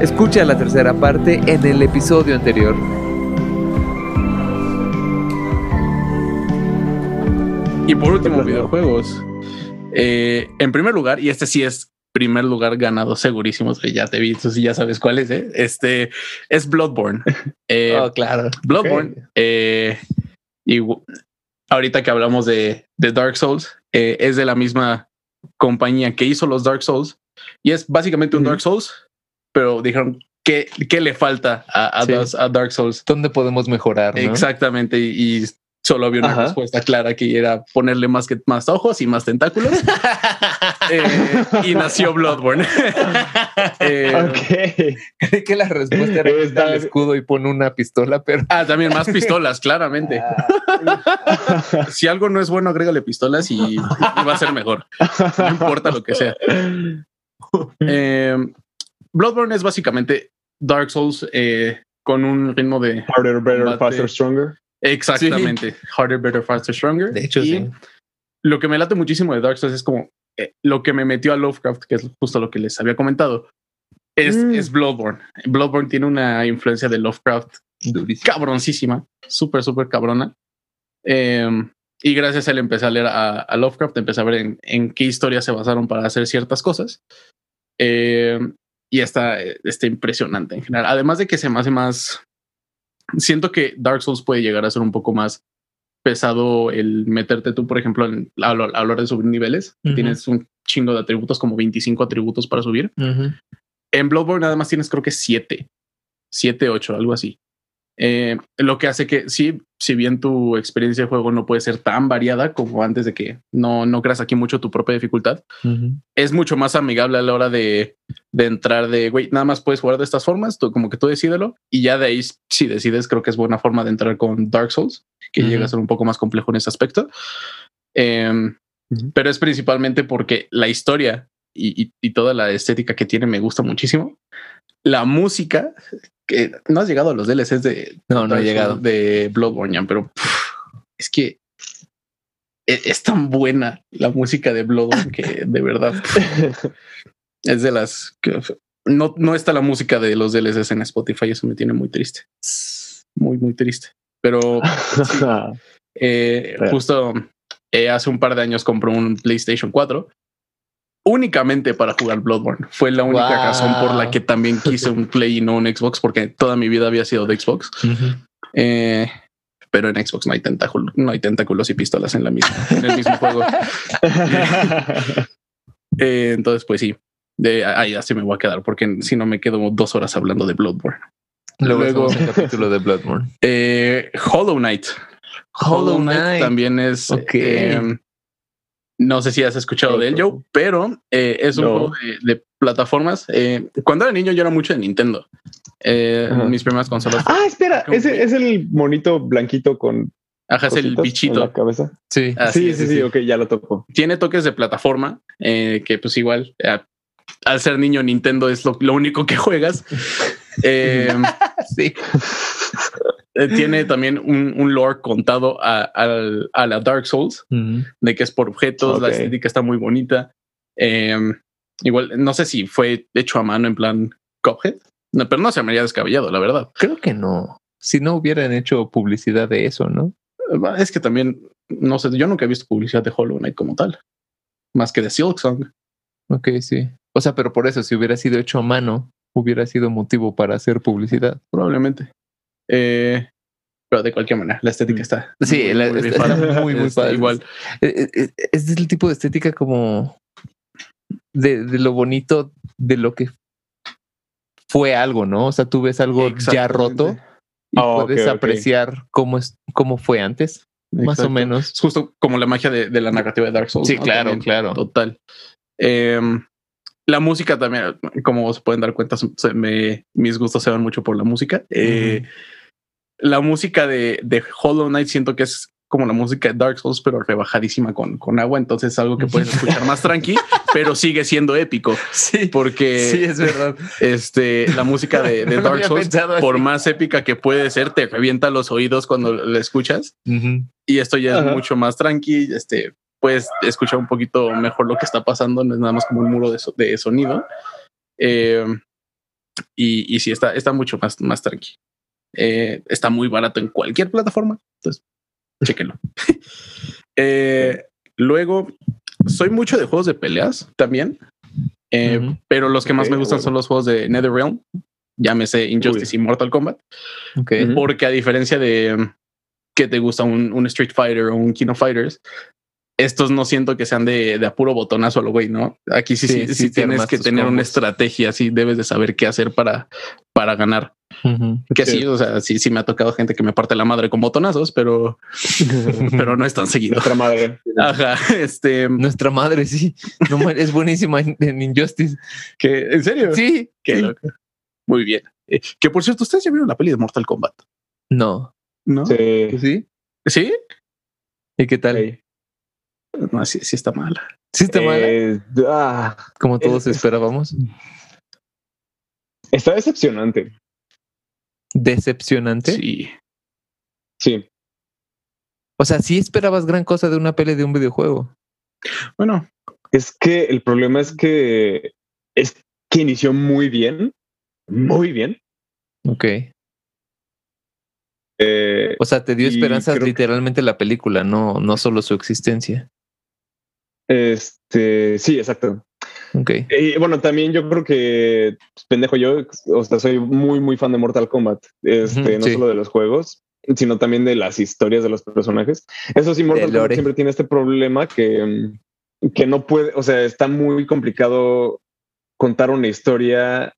Escucha la tercera parte en el episodio anterior. Y por último, videojuegos. Eh, en primer lugar, y este sí es primer lugar ganado segurísimo, que ya te vi, sí ya sabes cuál es, ¿eh? este es Bloodborne. Eh, oh, claro. Bloodborne. eh, y ahorita que hablamos de, de Dark Souls, es de la misma compañía que hizo los Dark Souls y es básicamente un. Dark Souls, pero dijeron ¿qué, qué le falta a, a Sí. Dark- a Dark Souls? ¿Dónde podemos mejorar? no? Exactamente, y, y solo había una Ajá. respuesta clara que era ponerle más que más ojos y más tentáculos. Eh, y nació Bloodborne. Eh, que la respuesta era quitar el escudo y pone una pistola, pero Ah, también más pistolas, claramente. Si algo no es bueno, agrégale pistolas y, y va a ser mejor. No importa lo que sea. Eh, Bloodborne es básicamente Dark Souls eh, con un ritmo de Harder, better, Combate. faster, stronger. exactamente harder, better, faster, stronger. de hecho Y sí. Lo que me late muchísimo de Dark Souls es como eh, lo que me metió a Lovecraft, que es justo lo que les había comentado. Es, Mm. es Bloodborne. Bloodborne tiene una influencia de Lovecraft Durísimo. cabroncísima, súper, súper cabrona. Eh, y gracias a él empecé a leer a, a Lovecraft, empecé a ver en, en qué historias se basaron para hacer ciertas cosas. Eh, y está, está impresionante en general. Además de que se me hace más... Siento que Dark Souls puede llegar a ser un poco más pesado el meterte tú, por ejemplo, en, a, a hablar de subir niveles. Tienes un chingo de atributos, como 25 atributos para subir. En Bloodborne nada más tienes creo que siete, siete, ocho, algo así. Eh, lo que hace que sí, si bien tu experiencia de juego no puede ser tan variada como antes de que no, no creas aquí mucho tu propia dificultad, es mucho más amigable a la hora de, de entrar de, güey, nada más puedes jugar de estas formas, tú como que tú decídelo y ya de ahí si decides creo que es buena forma de entrar con Dark Souls, que llega a ser un poco más complejo en ese aspecto. Em. Pero es principalmente porque la historia y, y- y toda la estética que tiene me gusta muchísimo. La música, que no has llegado a los DLCs de, No, no he llegado. De Bloodborne, pero pff, es que e- es, tan buena la música de Bloodborne que de verdad es de las que no, no está la música de los DLCs en Spotify. Eso me tiene muy triste, muy, muy triste. Pero eh, justo eh, hace un par de años compré un PlayStation 4 únicamente para jugar Bloodborne. Fue la única Wow. razón por la que también quise un Play y no un Xbox, porque toda mi vida había sido de Xbox. Eh, pero en Xbox no hay tentáculos, no hay tentáculos y pistolas en la misma, en el mismo juego. Eh, entonces, pues sí, de ahí así me voy a quedar, porque si no me quedo dos horas hablando de Bloodborne. Luego, un capítulo de Bloodborne. Eh, Hollow Knight. Hollow Knight. también es. Ok. eh, no sé si has escuchado de él, Joe, pero eh, es un No. juego de, de plataformas. Eh, cuando era niño, yo era mucho de Nintendo. Eh, mis primeras consolas. ah, espera, ese es el monito blanquito con Ajá, es el cositas en bichito. la cabeza. Sí. Así sí, es, sí, sí, ok, ya lo topo. Tiene toques de plataforma, eh, que pues igual, al ser niño, Nintendo es lo, lo único que juegas. Eh, Sí. eh, tiene también un, un lore contado a, la Dark Souls. De que es por objetos, la estética está muy bonita. Eh, igual, no sé si fue hecho a mano en plan Cuphead, no, pero no se me haría descabellado, la verdad. Creo que no. Si no hubieran hecho publicidad de eso, ¿no? Eh, Es que también, no sé, yo nunca he visto publicidad de Hollow Knight como tal, más que de Silk Song. Ok, sí. O sea, pero por eso, si hubiera sido hecho a mano, hubiera sido motivo para hacer publicidad. probablemente. Eh, pero de cualquier manera, la estética Mm. está. Sí, muy, la- muy está rifada. muy, muy Está padre. Igual. Eh, eh, eh, Es el tipo de estética como de, de lo bonito de lo que fue algo, ¿no? O sea, tú ves algo ya roto y Oh, puedes apreciar cómo es, cómo fue antes, más o menos. Es justo como la magia de, de la narrativa de Dark Souls. Sí, ¿no? claro, También, claro. Total. Em, la música también, como se pueden dar cuenta, se me- mis gustos se van mucho por la música. Eh, La música de, de Hollow Knight siento que es como la música de Dark Souls, pero rebajadísima con, con agua. Entonces es algo que puedes escuchar más tranqui, pero sigue siendo épico. Sí, Porque sí, es verdad. este, la música de, de No lo Dark Souls, por más épica que puede ser, te revienta los oídos cuando la escuchas. Y esto ya es mucho más tranqui. Este, puedes escuchar un poquito mejor lo que está pasando. No es nada más como un muro de, so- de sonido. Eh, Y, y sí, está, está mucho más, más tranqui. Eh, está muy barato en cualquier plataforma. Entonces, chéquenlo. Eh, luego, soy mucho de juegos de peleas también. Eh. Pero los que más me gustan bueno. son los juegos de NetherRealm. Llámese Injustice y Mortal Kombat. Porque a diferencia de um, que te gusta un, un Street Fighter o un King of Fighters, estos no siento que sean de, de a puro botonazo a lo güey, ¿no? Aquí sí, Sí, sí, sí sí te tienes que tener una estrategia, sí debes de saber qué hacer para, para ganar. Que sí. Sí. o sea, sí, sí me ha tocado gente que me parte la madre con botonazos, pero, pero no es tan seguido. Nuestra madre. Ajá, este, Nuestra madre, sí. No, es buenísima en, en Injustice. que en serio, Sí. Qué sí. loco. Muy bien. Eh, que por cierto, ustedes ya vieron la peli de Mortal Kombat, No. ¿no? Sí. ¿Tú sí? ¿Sí? ¿Y qué tal? Sí. No, sí, sí está mala. Sí está mala, Eh, ah, como todos es- esperábamos. está decepcionante. Decepcionante. Sí. Sí. O sea, sí esperabas gran cosa de una peli de un videojuego. Bueno, Es que el problema es que es que inició muy bien, muy bien. Ok. Eh, O sea, te dio esperanzas que- literalmente la película, no, no solo su existencia. este, sí, exacto. Ok. Y bueno, también yo creo que pues, pendejo yo, o sea, soy muy, muy fan de Mortal Kombat. Este, no sí. solo de los juegos, sino también de las historias de los personajes. Eso sí, Mortal Kombat siempre tiene este problema que, mm, que no puede, o sea, está muy complicado contar una historia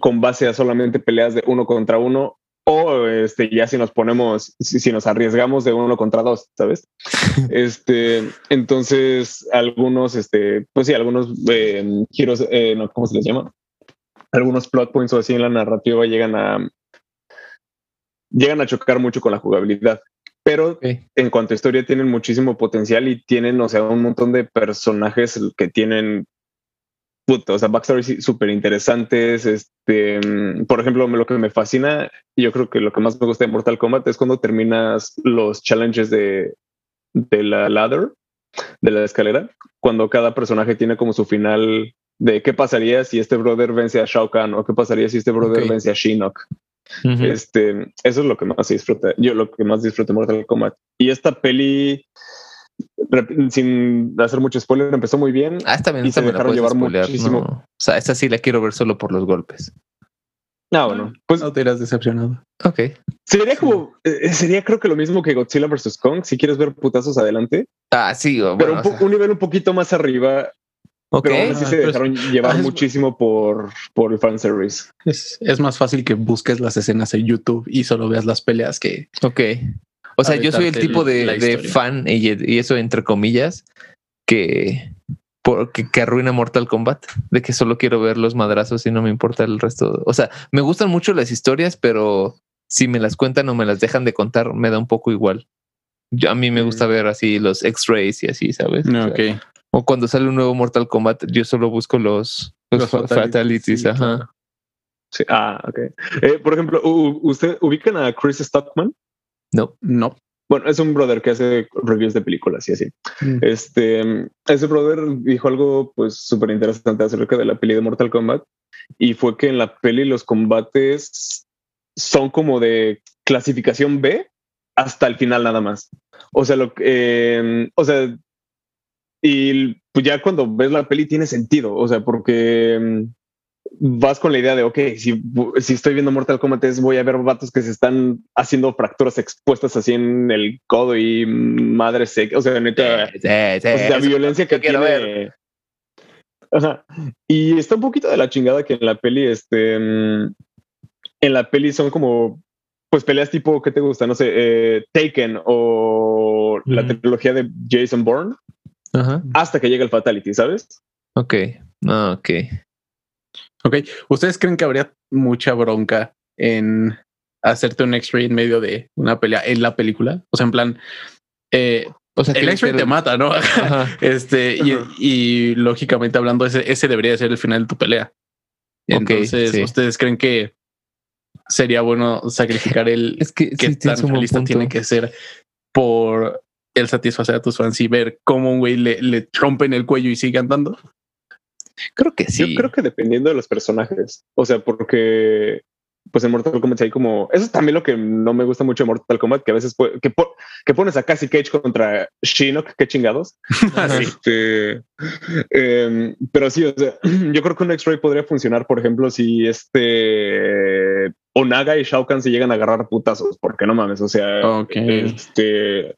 con base a solamente peleas de uno contra uno. O este, ya si nos ponemos, si, si nos arriesgamos de uno contra dos, ¿sabes? este, entonces, algunos, este, pues sí, algunos eh, giros, eh, no, ¿cómo se les llama? Algunos plot points o así en la narrativa llegan a llegan a chocar mucho con la jugabilidad. Pero en cuanto a historia tienen muchísimo potencial y tienen, o sea, un montón de personajes que tienen puta, o sea, backstories súper interesantes. Este, mm, por ejemplo, lo que me fascina, yo creo que lo que más me gusta de Mortal Kombat es cuando terminas los challenges de, de la ladder, de la escalera, cuando cada personaje tiene como su final de qué pasaría si este brother vence a Shao Kahn o qué pasaría si este brother Ok. vence a Shinnok. Ujú. Este, eso es lo que más disfruta. Yo lo que más disfruto de Mortal Kombat. Y esta peli, sin hacer mucho spoiler, empezó muy bien. Ah, está bien, y esta se me dejaron llevar spoilear, muchísimo. no. O sea, esta sí la quiero ver solo por los golpes. Ah, bueno, pues no te irás decepcionado. Ok. sería como, eh, sería creo que lo mismo que Godzilla vs. Kong, si quieres ver putazos adelante, Ah, sí, o pero bueno, un, po- o sea, un nivel un poquito más arriba, ok. pero aún así Ah, se pues, dejaron llevar ah, es- muchísimo por, por el fanservice. Es, es más fácil que busques las escenas en YouTube y solo veas las peleas que Ok. O sea, yo soy el tipo de, de fan, y, y eso entre comillas, que, por- que, arruina Mortal Kombat, de que solo quiero ver los madrazos y no me importa el resto. O sea, me gustan mucho las historias, pero si me las cuentan o me las dejan de contar, me da un poco igual. Yo, a mí me gusta Mm. ver así los X-rays y así, ¿sabes? O sea, Ok. O cuando sale un nuevo Mortal Kombat, yo solo busco los, los, Los fa- fatalities, fatalities. sí, ajá. claro. Sí. Ah, ok. Eh, por ejemplo, ¿usted ubican a Chris Stockman? No. No. Bueno, es un brother que hace reviews de películas y así. Mm. Este, ese brother dijo algo pues súper interesante acerca de la peli de Mortal Kombat y fue que en la peli los combates son como de clasificación B hasta el final nada más. O sea, lo que, eh, o sea, y pues ya cuando ves la peli tiene sentido, o sea, porque mm, vas con la idea de, ok, si, si estoy viendo Mortal Kombat es voy a ver vatos que se están haciendo fracturas expuestas así en el codo y madre seca, o sea, neta, Sí, sí, o sea, la violencia que quiero tiene. ver. Ajá. Y está un poquito de la chingada que en la peli, este, en la peli son como, pues peleas tipo, ¿qué te gusta? No sé, eh, Taken o la trilogía de Jason Bourne, Ajá. hasta que llega el Fatality, ¿sabes? Ok. Ah, ok. Ok. ¿Ustedes creen que habría mucha bronca en hacerte un X-ray en medio de una pelea en la película? O sea, en plan, eh, O sea, el que- X-ray que- te mata, ¿no? Ajá. Este, y, lógicamente hablando, ese, ese debería ser el final de tu pelea. Entonces, sí. ¿ustedes creen que sería bueno sacrificar el Es que qué sí tan realista tiene que ser por el satisfacer a tus fans y ver cómo un güey le, le rompen el cuello y sigue andando? Creo que sí. Yo creo que dependiendo de los personajes. O sea, porque pues en Mortal Kombat hay como eso es también lo que no me gusta mucho de Mortal Kombat que a veces que, que pones a Cassie Cage contra Shinnok qué chingados este, em, pero sí o sea, yo creo que un X-Ray podría funcionar por ejemplo si este Onaga y Shao Kahn se llegan a agarrar putazos porque no mames o sea este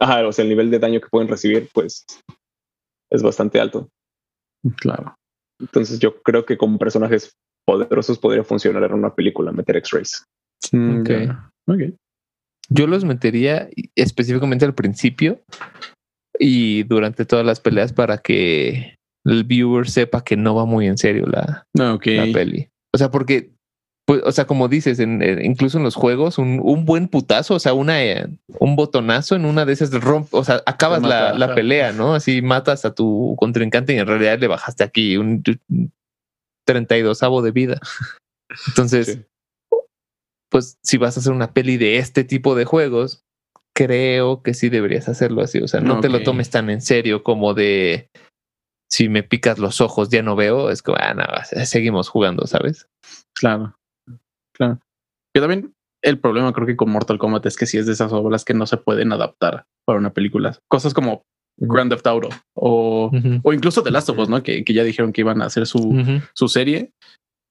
ajá, o sea el nivel de daño que pueden recibir pues es bastante alto claro entonces yo creo que con personajes poderosos podría funcionar en una película, meter X-Rays. Okay. Yo los metería específicamente al principio y durante todas las peleas para que el viewer sepa que no va muy en serio la, la peli. O sea, porque, pues, o sea, como dices, en, incluso en los juegos, un, un, buen putazo, o sea, una, un botonazo en una de esas rompe, o sea, acabas la, la, pelea, ¿no? Así matas a tu contrincante y en realidad le bajaste aquí un 32 de vida. Entonces, pues si vas a hacer una peli de este tipo de juegos, creo que sí deberías hacerlo así. O sea, no te lo tomes tan en serio como de si me picas los ojos ya no veo. Es como, ah, nada, seguimos jugando, ¿sabes? Claro, claro. Yo también el problema creo que con Mortal Kombat es que si es de esas obras que no se pueden adaptar para una película. Cosas como Grand Theft Auto o, o incluso The Last of Us, ¿no? Que, que, ya dijeron que iban a hacer su, su serie.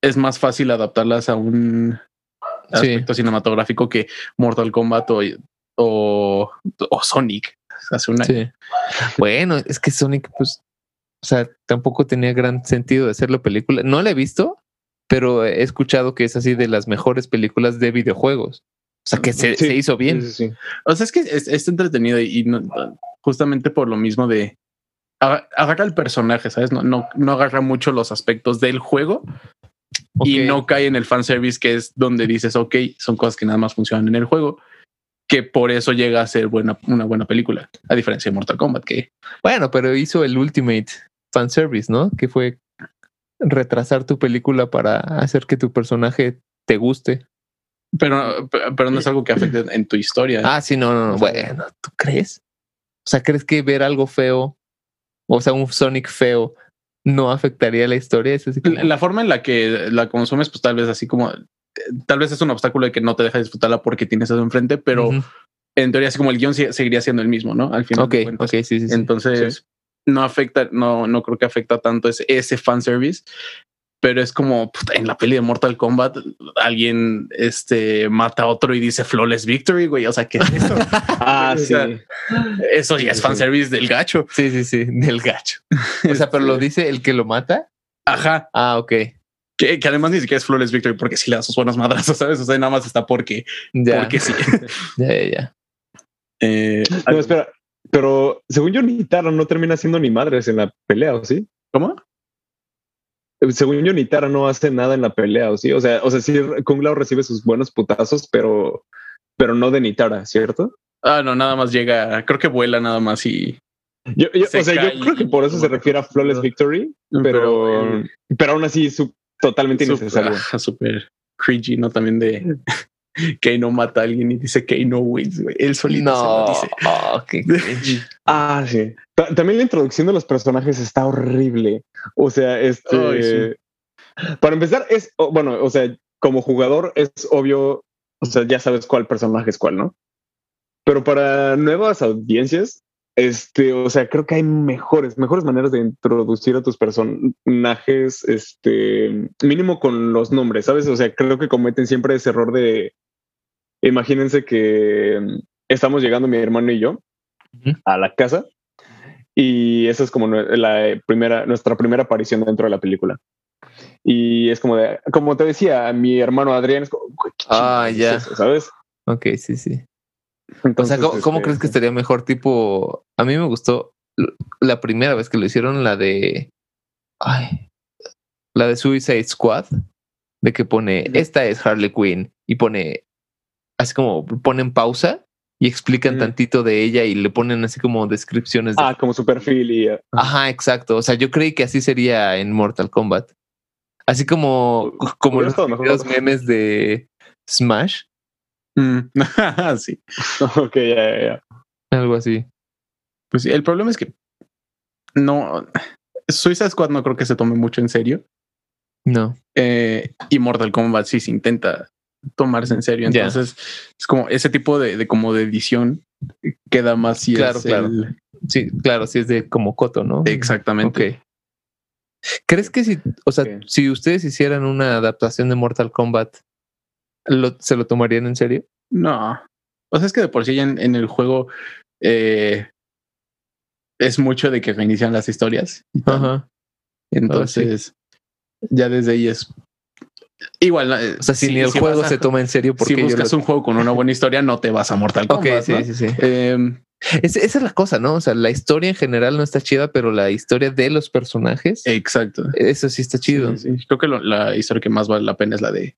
Es más fácil adaptarlas a un aspecto cinematográfico que Mortal Kombat o, o, o Sonic hace un año. Bueno, es que Sonic, pues, o sea, tampoco tenía gran sentido de hacerlo película. No la he visto, pero he escuchado que es así de las mejores películas de videojuegos. O sea, que se, se hizo bien. o sea, es que es, es entretenido y no, justamente por lo mismo de agarra el personaje, ¿sabes? No, no, no agarra mucho los aspectos del juego y no cae en el fanservice que es donde dices, ok, son cosas que nada más funcionan en el juego, que por eso llega a ser buena, una buena película, a diferencia de Mortal Kombat, que... Bueno, pero hizo el Ultimate fanservice, ¿no? Que fue retrasar tu película para hacer que tu personaje te guste. Pero, pero no es algo que afecte en tu historia. Ah, sí, no, no, no. Bueno, ¿tú crees? O sea, ¿crees que ver algo feo, o sea, un Sonic feo, no afectaría la historia? la, forma en la que la consumes, pues tal vez así como, tal vez es un obstáculo de que no te deja disfrutarla porque tienes eso enfrente, pero en teoría así como el guion seguiría siendo el mismo, ¿no? Al final. Ok, ok, sí, sí. Entonces, no afecta, no, no creo que afecta tanto ese, ese fanservice pero es como en la peli de Mortal Kombat alguien este mata a otro y dice flawless victory, güey. O sea, que eso? ah, sí. eso ya es fanservice del gacho. Sí, sí, sí, del gacho. O sea, pero lo este dice el que lo mata. Ajá. Ah, ok. Que, además ni siquiera es flawless victory porque si le das sus buenas madrazos, ¿sabes? O sea, nada más está porque, porque sí. ya, ya, ya. Eh, no, espera, pero según yo, Nitara no termina siendo ni madres en la pelea, ¿o sí? ¿Cómo? según yo, Nitara no hace nada en la pelea, ¿o sí? O sea, o sea, sí, Kung Lao recibe sus buenos putazos, pero, pero no de Nitara, ¿cierto? Ah, no, nada más llega, creo que vuela nada más y. Yo, o sea, yo creo que por eso se refiere a Flawless Victory, pero, pero, aún así es totalmente innecesario. Súper cringy, ¿no? También de que no mata a alguien y dice que no wins, güey. Él solito no. se lo dice. ah, sí. También la introducción de los personajes está horrible. O sea, este. Para empezar, es bueno, o sea, como jugador es obvio, o sea, ya sabes cuál personaje es cuál, ¿no? Pero para nuevas audiencias, este, o sea, creo que hay mejores, mejores maneras de introducir a tus personajes, este, mínimo con los nombres, ¿sabes? O sea, creo que cometen siempre ese error de Imagínense que mm, estamos llegando mi hermano y yo a la casa y esa es como la primera, nuestra primera aparición dentro de la película. Y es como de, como te decía, mi hermano Adrián es como, ah, ya, ¿sabes? Ok, sí, sí. Entonces, o sea, ¿cómo, crees que este, estaría mejor? Tipo, a mí me gustó la primera vez que lo hicieron, la de, ay, la de Suicide Squad, de que pone, esta es Harley Quinn y pone así como ponen pausa y explican tantito de ella y le ponen así como descripciones. ah, como su perfil y. Ajá, exacto. O sea, yo creí que así sería en Mortal Kombat. Así como, como los memes de Smash. Mm. sí. ok, ya, ya, Algo así. Pues sí, el problema es que no. Suiza Squad no creo que se tome mucho en serio. No. Eh, y Mortal Kombat sí se intenta tomarse en serio. Entonces, es como ese tipo de, de como de edición queda más si Claro, es claro. el- Sí, claro, sí es de como Coto, ¿no? exactamente. Ok. ¿Crees que si, o sea, si ustedes hicieran una adaptación de Mortal Kombat, lo- ¿se lo tomarían en serio? No. O sea, es que de por sí ya en, en el juego eh, es mucho de que reinician las historias. Ajá. Entonces, ya desde ahí es igual. eh, O sea, si ni el si juego a- se toma en serio, porque Si buscas un juego con una buena historia, no te vas a Mortal Ok, Kombat. sí, ¿no? sí, sí. Em, Es- esa es la cosa, ¿no? O sea, la historia en general no está chida, pero la historia de los personajes, exacto. eso sí está chido. Sí, sí. Creo que lo- la historia que más vale la pena es la de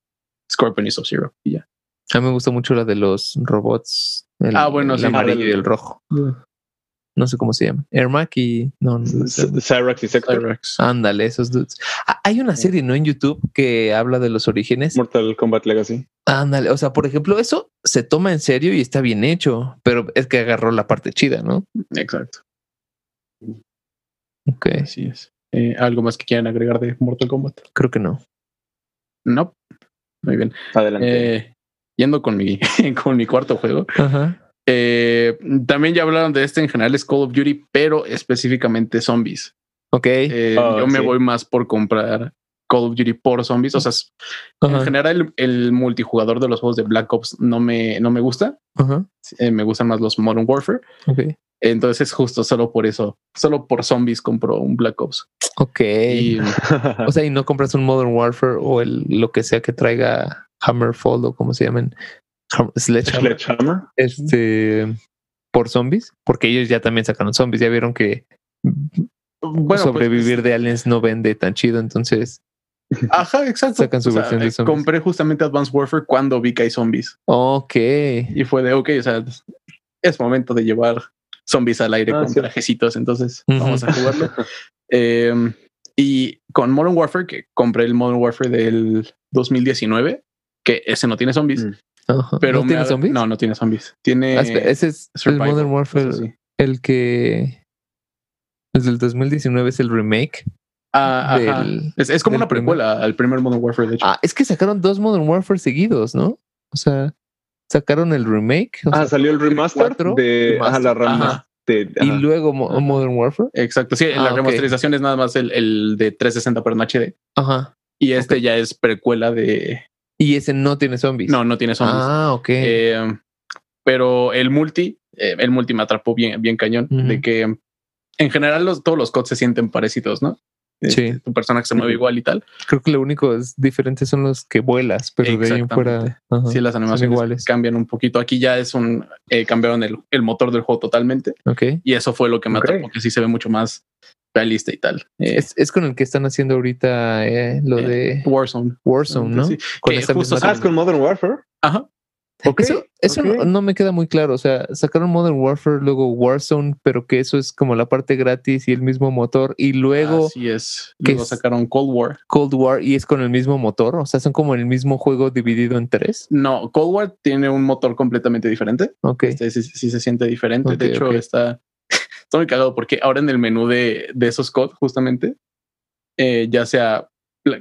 Scorpion y Sub-Zero. y ya. A mí me gusta mucho la de los robots. El, Ah, bueno, el amarillo y el rojo. No sé cómo se llama. Ermac y no, no, sé. Cyrax y Sector. Cyrax. Ándale, esos dudes. Ah, hay una serie, ¿no? En YouTube que habla de los orígenes. Mortal Kombat Legacy. Ándale, o sea, por ejemplo, eso se toma en serio y está bien hecho, pero es que agarró la parte chida, ¿no? Exacto. Ok, Así es. Eh, ¿Algo más que quieran agregar de Mortal Kombat? creo que no. No. Muy bien. Adelante. Eh, yendo con mi, con mi cuarto juego. Ajá. Eh, también ya hablaron de este en general, es Call of Duty, pero específicamente zombies. Ok. Eh, Ah, yo me sí. voy más por comprar Call of Duty por zombies. O sea, en general el, el multijugador de los juegos de Black Ops no me, no me gusta. Eh, me gustan más los Modern Warfare. Ok. Entonces, justo solo por eso, solo por zombies compro un Black Ops. Ok. Y O sea, y no compras un Modern Warfare o el lo que sea que traiga Hammerfall o como se llaman Ham- Sledgehammer. Sledgehammer. Este por zombies, porque ellos ya también sacaron zombies. Ya vieron que bueno, sobrevivir de aliens no vende tan chido, entonces. pues, ajá, exacto. Sacan su versión de zombies. compré justamente Advanced Warfare cuando vi que hay zombies. Ok. Y fue de, ok, o sea, es momento de llevar zombies al aire Ah, con sí. trajecitos, entonces vamos a jugarlo. Eh, y con Modern Warfare, que compré el Modern Warfare del 2019, que ese no tiene zombies, Mm. Ajá. pero ¿No tiene ha- zombies? No, no tiene zombies. Tiene Ah, ese es el Modern Warfare, sí. el que el del 2019 es el remake. Ah, ajá. Es, es como del una precuela al primer Modern Warfare, de hecho. Ah, es que sacaron dos Modern Warfare seguidos, ¿no? O sea, sacaron el remake o Ah, sea, salió el remaster de remaster. ajá, la Ajá. rama de y ajá. luego Mo-. Modern Warfare. Exacto, sí, Ah, la ok. remasterización es nada más el, el de 360 pero en HD. Ajá. Y este ya es precuela de... Y ese no tiene zombies. No, no tiene zombies. Ah, ok. Eh, pero el multi, eh, el multi me atrapó bien, bien cañón, de que en general los, todos los cods se sienten parecidos, ¿no? Sí. Este, Tu personaje se mueve igual y tal. Creo que lo único es diferente son los que vuelas, pero de ahí fuera ajá, Sí, las animaciones iguales. cambian un poquito. Aquí ya es un eh, cambiaron el, el motor del juego totalmente Ok. y eso fue lo que me atrapó, que sí se ve mucho más realista y tal. Eh, Es, es con el que están haciendo ahorita eh, lo eh, de Warzone. Warzone, ¿no? Sí. Con que esa justo misma Ah, es con Modern Warfare. Ajá. Ok, eso eso no, me queda muy claro. O sea, sacaron Modern Warfare, luego Warzone, pero que eso es como la parte gratis y el mismo motor. Y luego Así es. ¿qué Luego es? sacaron Cold War. Cold War y es con el mismo motor. O sea, son como el mismo juego dividido en tres. No, Cold War tiene un motor completamente diferente. Ok. Este sí, sí se siente diferente. De hecho, está, está muy cagado porque ahora en el menú de, de esos COD, justamente, eh, ya sea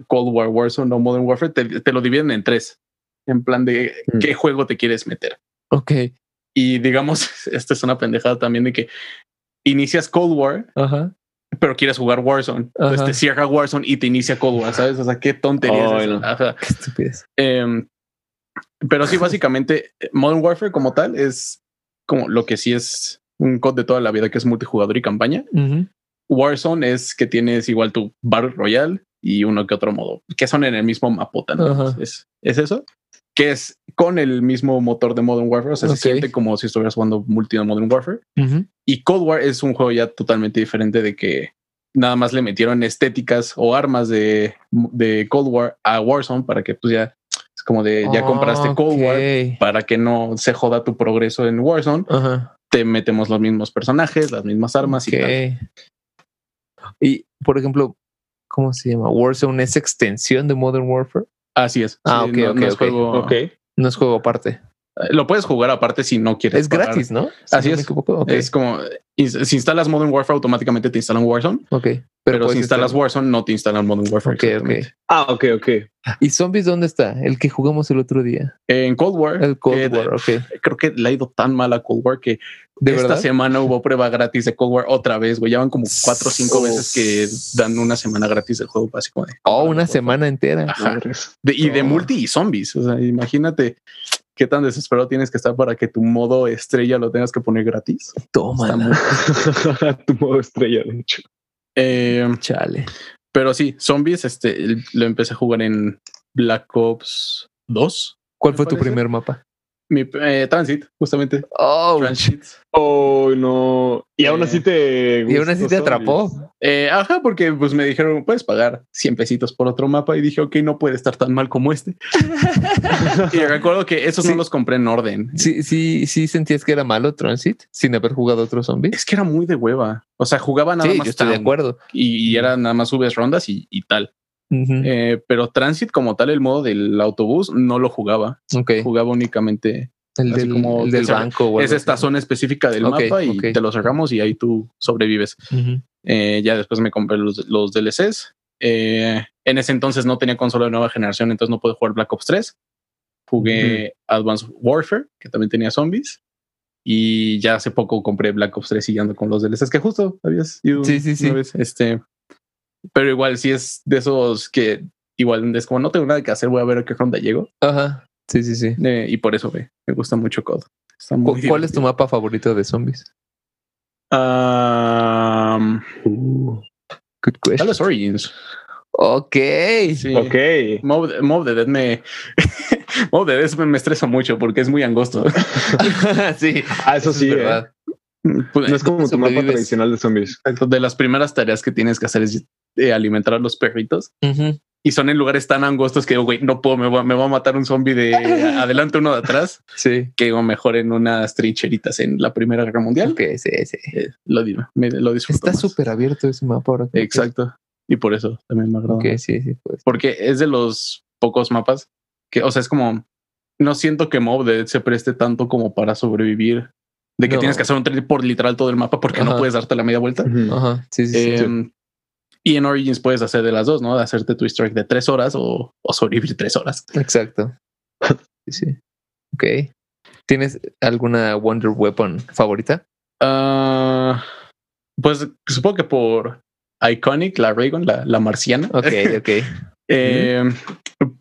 Cold War, Warzone o Modern Warfare, te, te lo dividen en tres. En plan de Mm. qué juego te quieres meter. Ok. Y digamos, esta es una pendejada también de que inicias Cold War, Ajá. pero quieres jugar Warzone. Entonces Ajá. te cierra Warzone y te inicia Cold War, ¿sabes? O sea, qué tontería es no. Qué estupidez. Em, pero sí, básicamente, Modern Warfare como tal es como lo que sí es un COD de toda la vida, que es multijugador y campaña. Ujú. Warzone es que tienes igual tu Battle Royale y uno que otro modo, que son en el mismo mapota. ¿no? Ajá. Es, es eso, que es con el mismo motor de Modern Warfare, o sea, Ok. se siente como si estuvieras jugando multi de Modern Warfare. Ujú. Y Cold War es un juego ya totalmente diferente de que nada más le metieron estéticas o armas de, de Cold War a Warzone para que pues ya es como de ya compraste Cold War Ok. para que no se joda tu progreso en Warzone, Ajá. Te metemos los mismos personajes, las mismas armas y tal. Y, por ejemplo, ¿cómo se llama? Warzone es extensión de Modern Warfare. Así es. Ah, Sí, ok, no, ok, no es ok. juego- Ok. No es juego aparte. Lo puedes jugar aparte si no quieres. Es pagar. gratis, ¿no? Así no es. Es como si instalas Modern Warfare, automáticamente te instalan Warzone. ok. Pero, si instalas estar- Warzone, no te instalan Modern Warfare. Ok, ok. exactamente. Ah, ok, ok. ¿Y Zombies dónde está? El que jugamos el otro día. En Cold War, El Cold War, ok. creo que le ha ido tan mal a Cold War que ¿De esta verdad? semana hubo prueba gratis de Cold War otra vez, güey. Ya van como cuatro o cinco Oh. veces que dan una semana gratis del juego, de. Oh, una semana entera. Ajá. De- y de multi y zombies. O sea, imagínate qué tan desesperado tienes que estar para que tu modo estrella lo tengas que poner gratis. Toma, tu modo estrella, de hecho. Eh, chale. pero sí, zombies, este lo empecé a jugar en Black Ops 2. ¿Cuál ¿Me fue tu primer mapa? Mi eh, Transit, justamente. Oh, Transit. Oh, no. Y aún Eh, así te. y aún así te atrapó. Eh, ajá, porque pues me dijeron, puedes pagar 100 pesitos por otro mapa y dije, ok, no puede estar tan mal como este. y recuerdo que esos Sí. no los compré en orden. Sí, sí, sí sentías que era malo Transit sin haber jugado otro zombie. Es que era muy de hueva. O sea, jugaba nada Sí, más yo estoy de acuerdo. y, y era nada más subes rondas y, y tal. Eh, pero Transit como tal, el modo del autobús, no lo jugaba. ok. Jugaba únicamente. El así del, como el del banco. o Es esta así. zona específica del mapa y te lo cerramos y ahí tú sobrevives. Eh, ya después me compré los, los DLCs. Eh, en ese entonces no tenía consola de nueva generación, entonces no pude jugar Black Ops 3. Jugué Advanced Warfare, que también tenía zombies. Y ya hace poco compré Black Ops 3 y ando con los DLCs que justo habías ido. Sí, sí, sí. una vez. Este, pero igual sí es de esos que igual es como no tengo nada que hacer, voy a ver a qué ronda llego. Ajá. Sí, sí, sí. Eh, y por eso me, me gusta mucho COD. Está ¿Cu- muy ¿Cuál es tu mapa favorito de zombies? Um, Uh, Good question. vez Origins. Ok. Sí. ok. Mob, Mob the Dead me. Mob the Dead me, me estresa mucho porque es muy angosto. sí. Ah, eso es sí. ¿eh? verdad. Pues, No es como tu mapa tradicional de zombies. de las primeras tareas que tienes que hacer es eh, alimentar a los perritos Ujú. y son en lugares tan angostos que, güey, no puedo, me va, me va a matar un zombie de adelante, uno de atrás, Sí. que o mejor en unas trincheritas en la Primera Guerra Mundial. Ok, sí, sí. Eh, lo, digo, me, lo disfruto. Está súper abierto ese mapa ahora. que- Exacto. Y por eso también me agrada. Ok, sí, sí. Pues. porque es de los pocos mapas que, o sea, es como no siento que Mob Dead se preste tanto como para sobrevivir. De que No. tienes que hacer un trade por literal todo el mapa porque no Ajá. puedes darte la media vuelta. Ajá. Sí, sí, sí. Y en Origins puedes hacer de las dos, ¿no? De hacerte tu strike de tres horas o, o sobrevivir tres horas. Exacto. Sí, sí. Ok. ¿Tienes alguna Wonder Weapon favorita? Ah, pues supongo que por Iconic, la Raygon, la, la marciana. Ok, ok. Eh,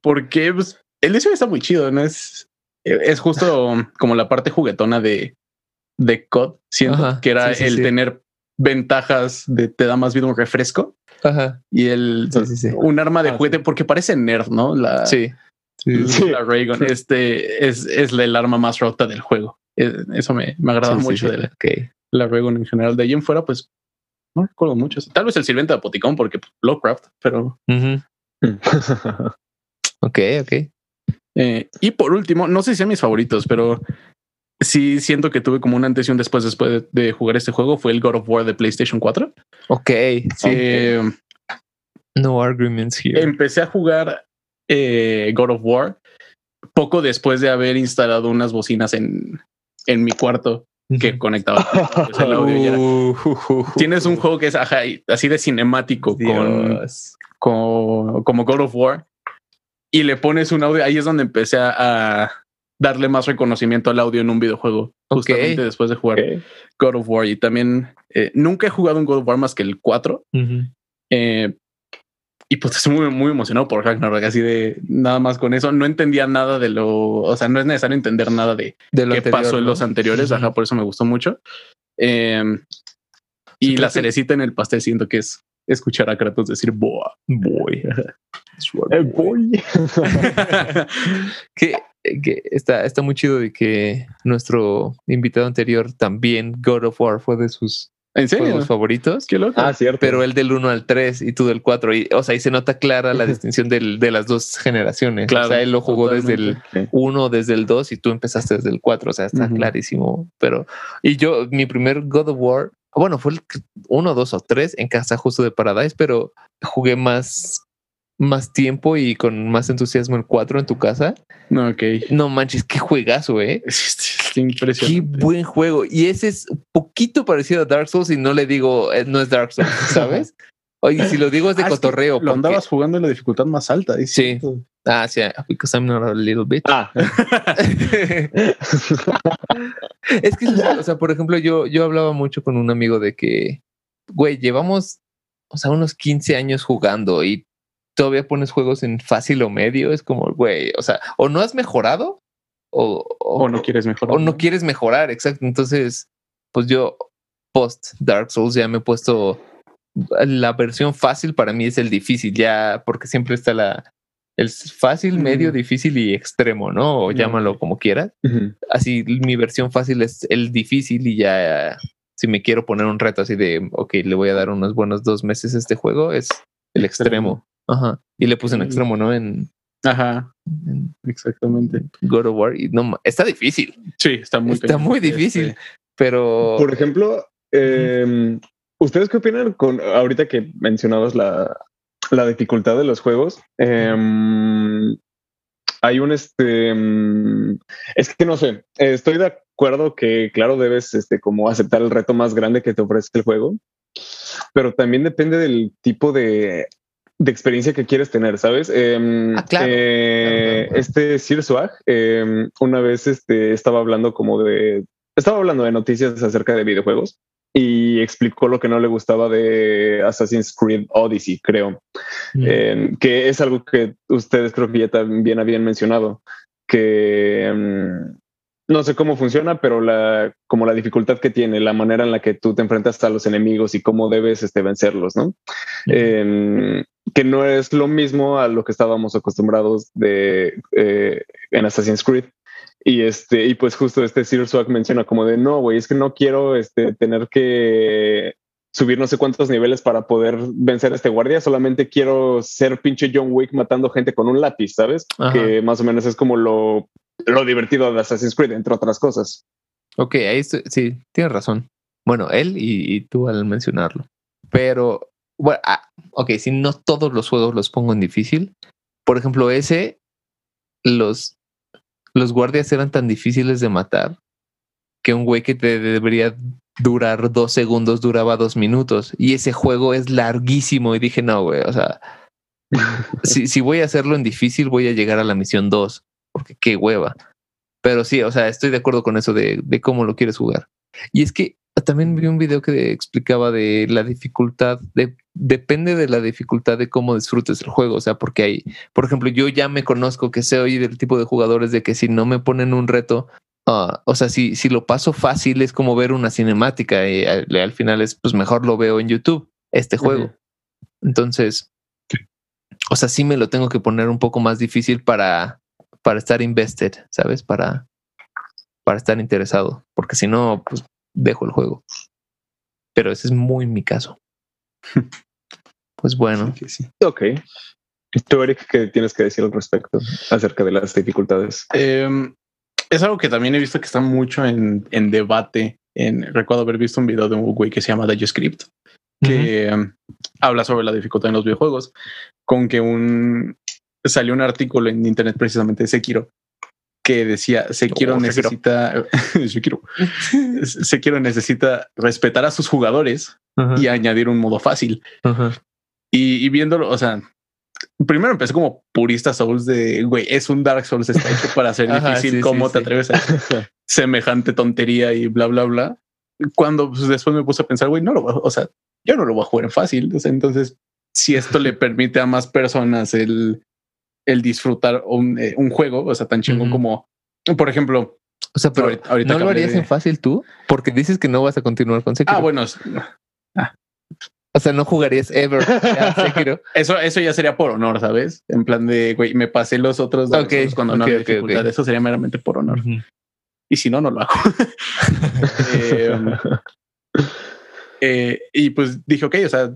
Porque pues, el diseño está muy chido, ¿no? Es, es justo como la parte juguetona de, de COD, siento Ajá, que era sí, sí, el sí. tener ventajas de te da más vida un refresco Ajá. y el Sí, sí, sí. un arma de Ah, juguete porque parece nerd, ¿no? La, Sí. Sí, Sí. la Raygun este es, es el arma más rota del juego. Eh, Eso me, me agrada mucho sí. de la, Ok. la Raygun en general. De ahí en fuera, pues no recuerdo mucho. Tal vez el sirviente de Apoticón porque pues, Lovecraft, pero Ujú. Ok, ok. Eh, y por último, no sé si sean mis favoritos, pero sí siento que tuve como un antes y un después después de, de jugar este juego. Fue el God of War de PlayStation 4. Ok. Sí. Eh, No arguments here. empecé a jugar eh, God of War poco después de haber instalado unas bocinas en, en mi cuarto que conectaba pues, el audio. y era- Uh, Tienes un juego que es ajá, así de cinemático con, con- como God of War y le pones un audio. Ahí es donde empecé a, a darle más reconocimiento al audio en un videojuego, justamente después de jugar. God of War. Y también eh, nunca he jugado un God of War más que el 4. Ujú. eh, y pues estoy muy, muy emocionado por Ragnarok, así de nada más con eso. No entendía nada de lo, o sea, no es necesario entender nada de De lo qué anterior, pasó en los anteriores. Ajá, por eso me gustó mucho. Eh, Sí, y la que- cerecita en el pastel siento que es escuchar a Kratos decir boa. Boy. Eh, voy. que, que está, está muy chido de que nuestro invitado anterior también God of War fue de sus ¿En serio? juegos favoritos. Qué loco. ah, cierto. Pero él del 1 al 3 y tú del 4. Y, o sea, ahí se nota clara la distinción del- de las dos generaciones. Claro, o sea, él lo jugó desde el totalmente. 1, desde el 2 y tú empezaste desde el 4. O sea, está Ujú. clarísimo. Pero, y yo, mi primer God of War, bueno, fue el 1, 2 o 3 en casa justo de Paradise, pero jugué más más tiempo y con más entusiasmo el 4 en tu casa. No, ok. No manches, qué juegazo, eh. Qué impresionante. Qué buen juego. Y ese es poquito parecido a Dark Souls y no le digo, eh, no es Dark Souls, ¿sabes? Oye, si lo digo es de Ah, es que cotorreo. Lo porque- andabas jugando en la dificultad más alta. es Sí. cierto. Ah, sí, because I'm not a little bitch. Ah, es que, o sea, por ejemplo, yo, yo hablaba mucho con un amigo de que, güey, llevamos, o sea, unos 15 años jugando y todavía pones juegos en fácil o medio. Es como, güey, o sea, o no has mejorado o, O no quieres mejorar. o no quieres mejorar, exacto. Entonces, pues yo, post Dark Souls, ya me he puesto la versión fácil para mí es el difícil, ya, porque siempre está la el fácil, medio, difícil y extremo, ¿no? O llámalo como quieras. Así, mi versión fácil es el difícil y ya, si me quiero poner un reto así de, ok, le voy a dar unos buenos dos meses a este juego, es el extremo. Ajá. Y le puse en extremo, ¿no? En, Ajá, en exactamente. God of War. Y no, está difícil, Sí, está muy Está muy difícil. Este, pero... Por ejemplo, eh, ¿ustedes qué opinan con ahorita que mencionabas la, la dificultad de los juegos? Eh, hay un este mm, es que no sé, estoy de acuerdo que claro debes este como aceptar el reto más grande que te ofrece el juego, pero también depende del tipo de de experiencia que quieres tener, ¿sabes? Em, Ah, claro. eh, Claro, claro. Este Sir Swag em, una vez este, estaba hablando como de estaba hablando de noticias acerca de videojuegos y explicó lo que no le gustaba de Assassin's Creed Odyssey, creo, mm, Eh, que es algo que ustedes creo que ya también habían mencionado, que no sé cómo funciona, pero la, como la dificultad que tiene, la manera en la que tú te enfrentas a los enemigos y cómo debes este, vencerlos, ¿no? Em, que no es lo mismo a lo que estábamos acostumbrados de eh, en Assassin's Creed. Y este, y pues justo este Sir Swag menciona como de no, güey, es que no quiero este, tener que subir no sé cuántos niveles para poder vencer a este guardia, solamente quiero ser pinche John Wick matando gente con un lápiz, ¿sabes? Ajá. Que más o menos es como lo, lo divertido de Assassin's Creed, entre otras cosas. Ok, ahí estoy- sí, tienes razón. Bueno, él y, tú al mencionarlo. Pero, bueno, ah, ok, si no todos los juegos los pongo en difícil. Por ejemplo, ese, los, los guardias eran tan difíciles de matar que un güey que te debería durar dos segundos duraba dos minutos. Y ese juego es larguísimo. Y dije, no, güey, o sea, si, si voy a hacerlo en difícil, voy a llegar a la misión 2, porque qué hueva. Pero sí, o sea, estoy de acuerdo con eso de, de cómo lo quieres jugar. Y es que también vi un video que explicaba de la dificultad, de, depende de la dificultad de cómo disfrutes el juego. O sea, porque hay, por ejemplo, yo ya me conozco que soy del tipo de jugadores de que si no me ponen un reto, ah, o sea, si, si lo paso fácil es como ver una cinemática y al, al final es, pues mejor lo veo en YouTube, este juego. Entonces, o sea, sí me lo tengo que poner un poco más difícil para, para estar invested, ¿sabes? Para, para estar interesado, porque si no, pues dejo el juego. Pero ese es muy mi caso. Pues bueno, sí que sí. Ok. Tú, Eric, ¿qué tienes que decir al respecto acerca de las dificultades? Em, es algo que también he visto que está mucho en, en debate. En, recuerdo haber visto un video de un güey que se llama DayoScript, que em, habla sobre la dificultad en los videojuegos, con que un salió un artículo en internet precisamente de Sekiro que decía Sekiro Oh, necesita Sekiro. Sekiro necesita respetar a sus jugadores Ujú, y añadir un modo fácil. ujú. Y, y viéndolo, o sea, primero empecé como purista Souls de, güey, es un Dark Souls, está hecho para ser Ajá, difícil, sí, ¿cómo sí, te sí. atreves a semejante tontería y bla, bla, bla? Cuando pues, después me puse a pensar, güey, no lo voy a- o sea, yo no lo voy a jugar en fácil, o sea, entonces, si esto le permite a más personas el, el disfrutar un, eh, un juego, o sea, tan chingón como, por ejemplo, O sea, pero ahorita- ahorita ¿no lo harías de- en fácil tú? Porque dices que no vas a continuar con Sekiro. ah, bueno, es- O sea, no jugarías ever a Sekiro. Eso, eso ya sería por honor, ¿sabes? En plan de, güey, me pasé los otros Dark Ok, Souls cuando no había ok, dificultad. Eso sería meramente por honor. Y si no, no lo hago. Eh, eh, y pues dije, ok, o sea,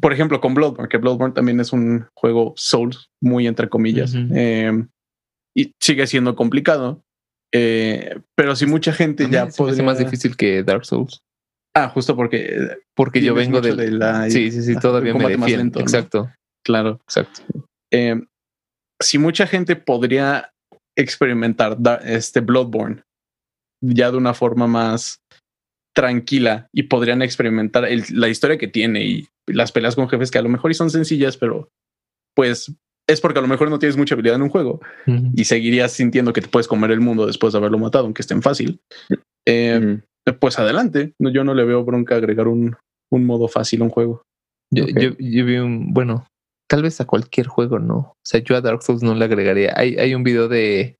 por ejemplo, con Bloodborne, que Bloodborne también es un juego Souls, muy entre comillas, eh, y sigue siendo complicado. eh, pero si mucha gente ya se me hace podría... más difícil que Dark Souls. Ah, justo porque Porque yo vengo de, la- Sí, sí, sí, todavía me más. Exacto. Claro. Exacto. Eh, si mucha gente podría experimentar este Bloodborne ya de una forma más tranquila y podrían experimentar el- la historia que tiene y las peleas con jefes que a lo mejor y son sencillas, pero pues es porque a lo mejor no tienes mucha habilidad en un juego y seguirías sintiendo que te puedes comer el mundo después de haberlo matado, aunque esté en fácil. Eh, Ujú. Pues adelante. No, yo no le veo bronca agregar un, un modo fácil a un juego. Yo, yo, yo vi un, bueno, tal vez a cualquier juego, ¿no? O sea, yo a Dark Souls no le agregaría. Hay, hay un video de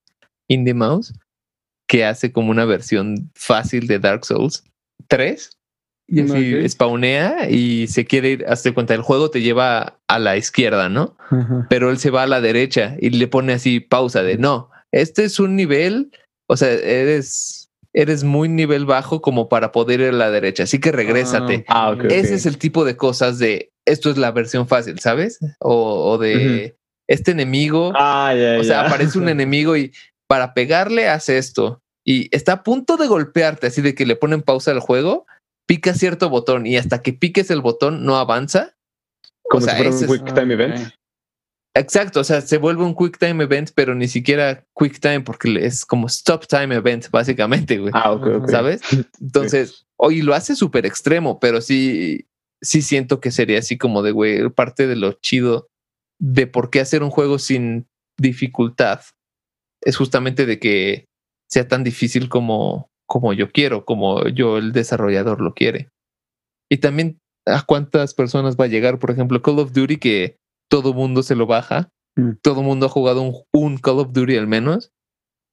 Indie Mouse que hace como una versión fácil de Dark Souls 3 y así spawnea y se quiere ir, hazte cuenta, el juego te lleva a la izquierda, ¿no? Pero él se va a la derecha y le pone así pausa de no, este es un nivel, o sea, eres, eres muy nivel bajo como para poder ir a la derecha, así que regrésate. Ah, ok. Ese es el tipo de cosas de esto es la versión fácil, ¿sabes? O, o de este enemigo, Ah, o sea, aparece un enemigo y para pegarle hace esto y está a punto de golpearte, así de que le ponen pausa al juego, pica cierto botón y hasta que piques el botón no avanza. Como o sea, si fuera un es- quick time event. Exacto, o sea, se vuelve un quick time event, pero ni siquiera quick time porque es como stop time event, básicamente, güey. Ah, ok, ok. ¿Sabes? Entonces, hoy lo hace súper extremo, pero sí, sí siento que sería así como de, güey, parte de lo chido de por qué hacer un juego sin dificultad es justamente de que sea tan difícil como, como yo quiero, como yo, el desarrollador, lo quiere. Y también a cuántas personas va a llegar, por ejemplo, Call of Duty, que todo mundo se lo baja, Mm. todo mundo ha jugado un, un Call of Duty al menos.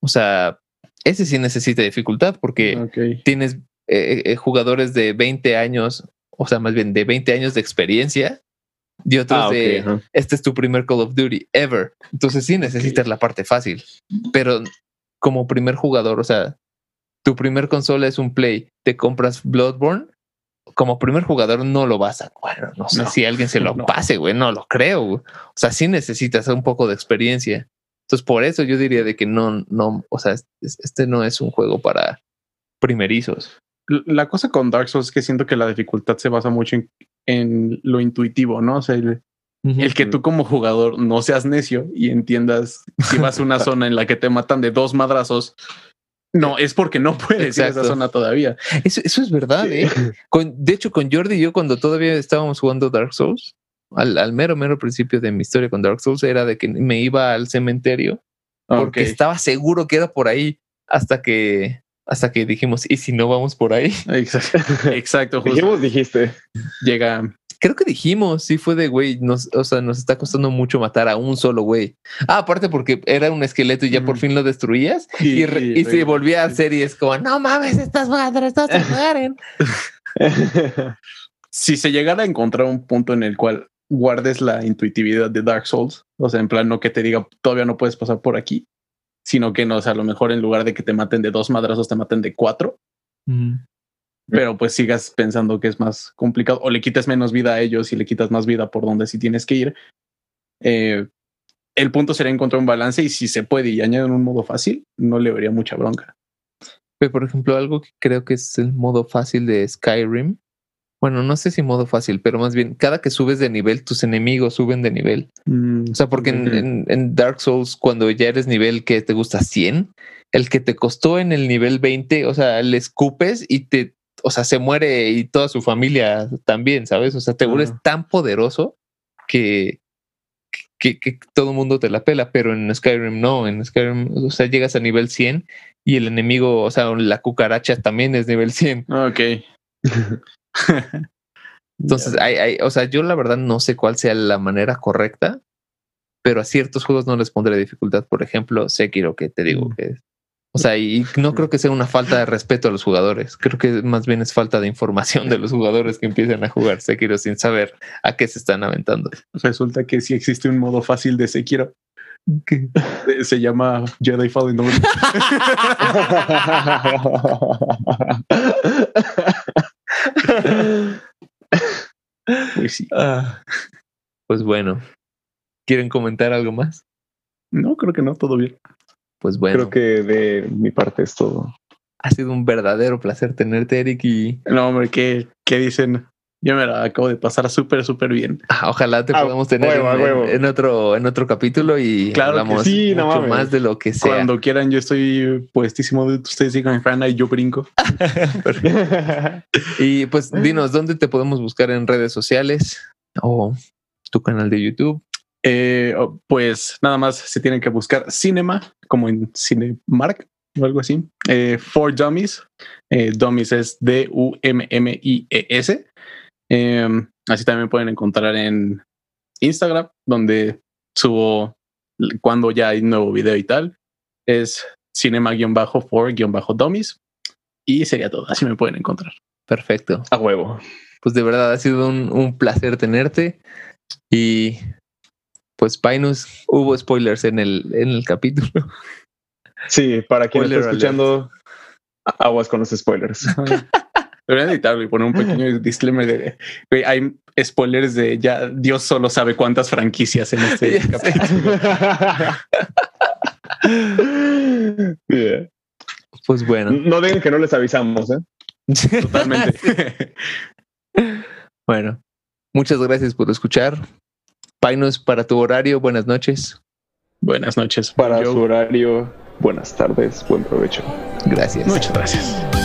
O sea, ese sí necesita dificultad porque Ok. tienes eh, eh, jugadores de 20 años, o sea, más bien de 20 años de experiencia y otros Ah, de este es tu primer Call of Duty ever. Entonces sí necesitas la parte fácil, pero como primer jugador, o sea, tu primer consola es un Play, te compras Bloodborne, como primer jugador no lo vas a, bueno, no sé No. si alguien se lo No. pase, güey, no lo creo. güey. O sea, sí necesitas un poco de experiencia. Entonces, por eso yo diría de que no, no, o sea, es- este no es un juego para primerizos. La cosa con Dark Souls es que siento que la dificultad se basa mucho en, en lo intuitivo, ¿no? O sea, el, el que tú como jugador no seas necio y entiendas si vas a una zona en la que te matan de dos madrazos. No, es porque no puedes ir a esa zona todavía. Eso, eso es verdad, ¿eh? Con- de hecho, con Jordi y yo, cuando todavía estábamos jugando Dark Souls, al, al mero, mero principio de mi historia con Dark Souls, era de que me iba al cementerio porque estaba seguro que era por ahí hasta que, hasta que dijimos, ¿y si no vamos por ahí? Exacto, exacto. justo. Dijimos, dijiste. Llega. Creo que dijimos, sí fue de güey, nos, o sea, nos está costando mucho matar a un solo güey. Ah, aparte porque era un esqueleto y ya por Mm. fin lo destruías y, re- y se volvía a hacer y es como, no mames, estas madres no se mueren. Si se llegara a encontrar un punto en el cual guardes la intuitividad de Dark Souls, o sea, en plan, no que te diga todavía no puedes pasar por aquí, sino que no, o sea, a lo mejor en lugar de que te maten de dos madrazos, te maten de cuatro, pero pues sigas pensando que es más complicado o le quites menos vida a ellos y le quitas más vida por donde sí tienes que ir. Eh, el punto sería encontrar un balance y si se puede y añaden un modo fácil, no le vería mucha bronca. Pero, por ejemplo, algo que creo que es el modo fácil de Skyrim. Bueno, no sé si modo fácil, pero más bien, cada que subes de nivel, tus enemigos suben de nivel. Mm, O sea, porque en- en Dark Souls, cuando ya eres nivel que te gusta 100, el que te costó en el nivel 20, o sea, le escupes y te, o sea, se muere y toda su familia también, ¿sabes? O sea, te vuelves Ajá. tan poderoso que, que, que todo el mundo te la pela, pero en Skyrim no, en Skyrim, o sea, llegas a nivel 100 y el enemigo, o sea, la cucaracha también es nivel 100. ok. Entonces, hay, hay, o sea, yo la verdad no sé cuál sea la manera correcta, pero a ciertos juegos no les pondré dificultad. Por ejemplo, Sekiro, que te digo Mm. que es. O sea, y no creo que sea una falta de respeto a los jugadores. Creo que más bien es falta de información de los jugadores que empiezan a jugar Sekiro sin saber a qué se están aventando. Resulta que sí existe un modo fácil de Sekiro. que Se llama Jedi Fallen Order. Pues sí. Ah, pues bueno, ¿quieren comentar algo más? No, creo que no, todo bien. Pues bueno, Creo que de mi parte es todo. ha sido un verdadero placer tenerte, Eric, y No, hombre, ¿qué, qué dicen Yo me la acabo de pasar súper, súper bien. Ah, ojalá te Ah, podamos tener huevo, en, huevo. en- en otro, en otro capítulo y Claro que hablamos sí, mucho más de lo que sea. Cuando quieran, yo estoy puestísimo. Ustedes digan Fana y yo brinco. Y pues dinos, ¿dónde te podemos buscar en redes sociales o tu canal de YouTube? Eh, oh, pues nada más se tienen que buscar Cinema, como en Cinemark o algo así. Eh, For Dummies. Eh, Dummies es D-U-M-M-I-E-S. Em, así también pueden encontrar en Instagram, donde subo cuando ya hay nuevo video y tal. Es cinema-for-dummies. Y sería todo. Así me pueden encontrar. Perfecto. A huevo. Pues de verdad ha sido un, un placer tenerte. Y pues Pinus, hubo spoilers en el, en el capítulo. Sí, para quien Spoiler está escuchando, aguas con los spoilers. Deberían editarlo y poner un pequeño disclaimer de güey, hay spoilers de ya Dios solo sabe cuántas franquicias en este capítulo. Yeah. Pues bueno. No digan que no les avisamos, ¿eh? Totalmente. Bueno, muchas gracias por escuchar. Pinus, para tu horario, buenas noches. Buenas noches. Para Joe. su horario, buenas tardes, buen provecho. Gracias. Muchas gracias.